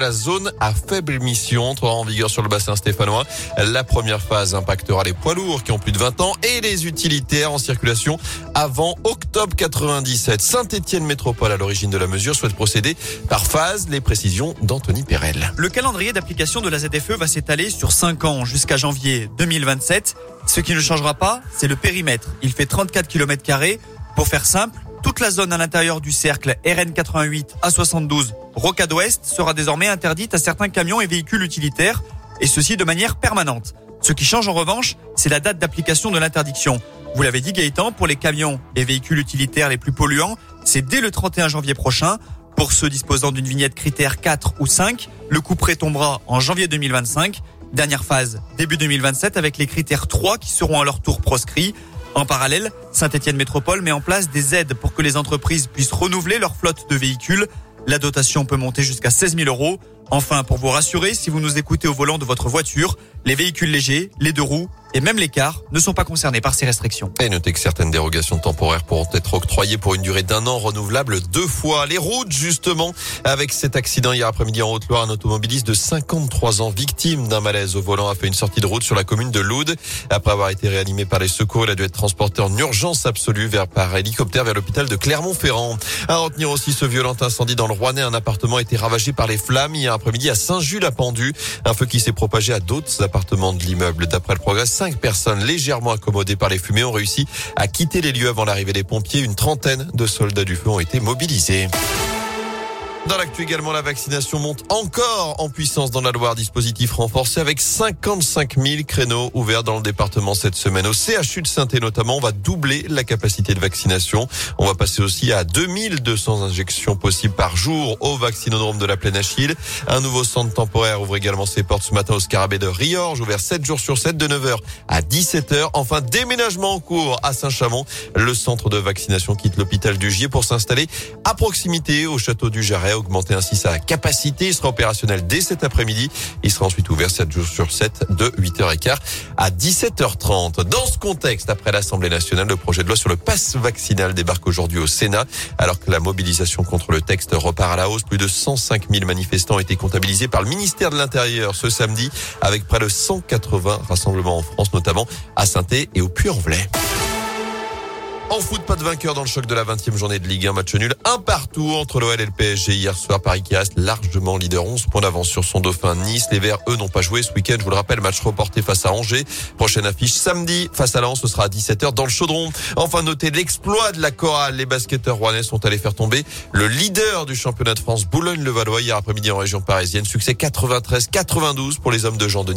la zone à faible émission entrera en vigueur sur le bassin stéphanois. La première phase impactera les poids lourds qui ont plus de 20 ans et les utilitaires en circulation avant octobre 97. Saint-Étienne Métropole à l'origine de la mesure souhaite procéder par phase. Les précisions d'Anthony Perel. Le calendrier d'application de la ZFE va s'étaler sur 5 ans jusqu'à janvier 2027. Ce qui ne changera pas, c'est le périmètre. Il fait 34 km Pour faire simple, toute la zone à l'intérieur du cercle RN 88 à 72 Rocade Ouest sera désormais interdite à certains camions et véhicules utilitaires, et ceci de manière permanente. Ce qui change en revanche, c'est la date d'application de l'interdiction. Vous l'avez dit Gaëtan, pour les camions et véhicules utilitaires les plus polluants, c'est dès le 31 janvier prochain. Pour ceux disposant d'une vignette critère 4 ou 5, le coup près tombera en janvier 2025. Dernière phase, début 2027 avec les critères 3 qui seront à leur tour proscrits. En parallèle, Saint-Etienne Métropole met en place des aides pour que les entreprises puissent renouveler leur flotte de véhicules. La dotation peut monter jusqu'à 16 000 euros. Enfin, pour vous rassurer, si vous nous écoutez au volant de votre voiture, les véhicules légers, les deux roues et même les cars ne sont pas concernés par ces restrictions. Et notez que certaines dérogations temporaires pourront être octroyées pour une durée d'un an renouvelable deux fois. Les routes, justement, avec cet accident hier après-midi en Haute-Loire, un automobiliste de 53 ans, victime d'un malaise au volant, a fait une sortie de route sur la commune de Loud. Après avoir été réanimé par les secours, il a dû être transporté en urgence absolue vers, par hélicoptère vers l'hôpital de Clermont-Ferrand. À retenir aussi ce violent incendie dans le Rouennais. Un appartement a été ravagé par les flammes hier après-midi à Saint-Jules-à-Pendu. Un feu qui s'est propagé à d'autres appartements de l'immeuble. D'après le progrès, cinq personnes légèrement accommodées par les fumées ont réussi à quitter les lieux avant l'arrivée des pompiers. Une trentaine de soldats du feu ont été mobilisés. Dans l'actu également, la vaccination monte encore en puissance dans la Loire. Dispositif renforcé avec 55 000 créneaux ouverts dans le département cette semaine. Au CHU de saint notamment, on va doubler la capacité de vaccination. On va passer aussi à 2200 injections possibles par jour au vaccinodrome de la Plaine Achille. Un nouveau centre temporaire ouvre également ses portes ce matin au Scarabée de Riorge, ouvert 7 jours sur 7 de 9h à 17h. Enfin, déménagement en cours à Saint-Chamond. Le centre de vaccination quitte l'hôpital du Gier pour s'installer à proximité au château du Jarret augmenter ainsi sa capacité. Il sera opérationnel dès cet après-midi. Il sera ensuite ouvert 7 jours sur 7 de 8h15 à 17h30. Dans ce contexte, après l'Assemblée nationale, le projet de loi sur le pass vaccinal débarque aujourd'hui au Sénat. Alors que la mobilisation contre le texte repart à la hausse, plus de 105 000 manifestants ont été comptabilisés par le ministère de l'Intérieur ce samedi avec près de 180 rassemblements en France, notamment à saint et au Puy-en-Velay. En foot, pas de vainqueur dans le choc de la 20e journée de Ligue 1. Match nul, un partout entre l'OL et le PSG hier soir. Paris qui reste largement leader 11 points d'avance sur son dauphin Nice. Les Verts, eux, n'ont pas joué ce week-end. Je vous le rappelle, match reporté face à Angers. Prochaine affiche samedi face à Lens. Ce sera à 17h dans le chaudron. Enfin, notez l'exploit de la chorale. Les basketteurs rouennais sont allés faire tomber le leader du championnat de France, Boulogne-le-Valois, hier après-midi en région parisienne. Succès 93-92 pour les hommes de Jean Denis.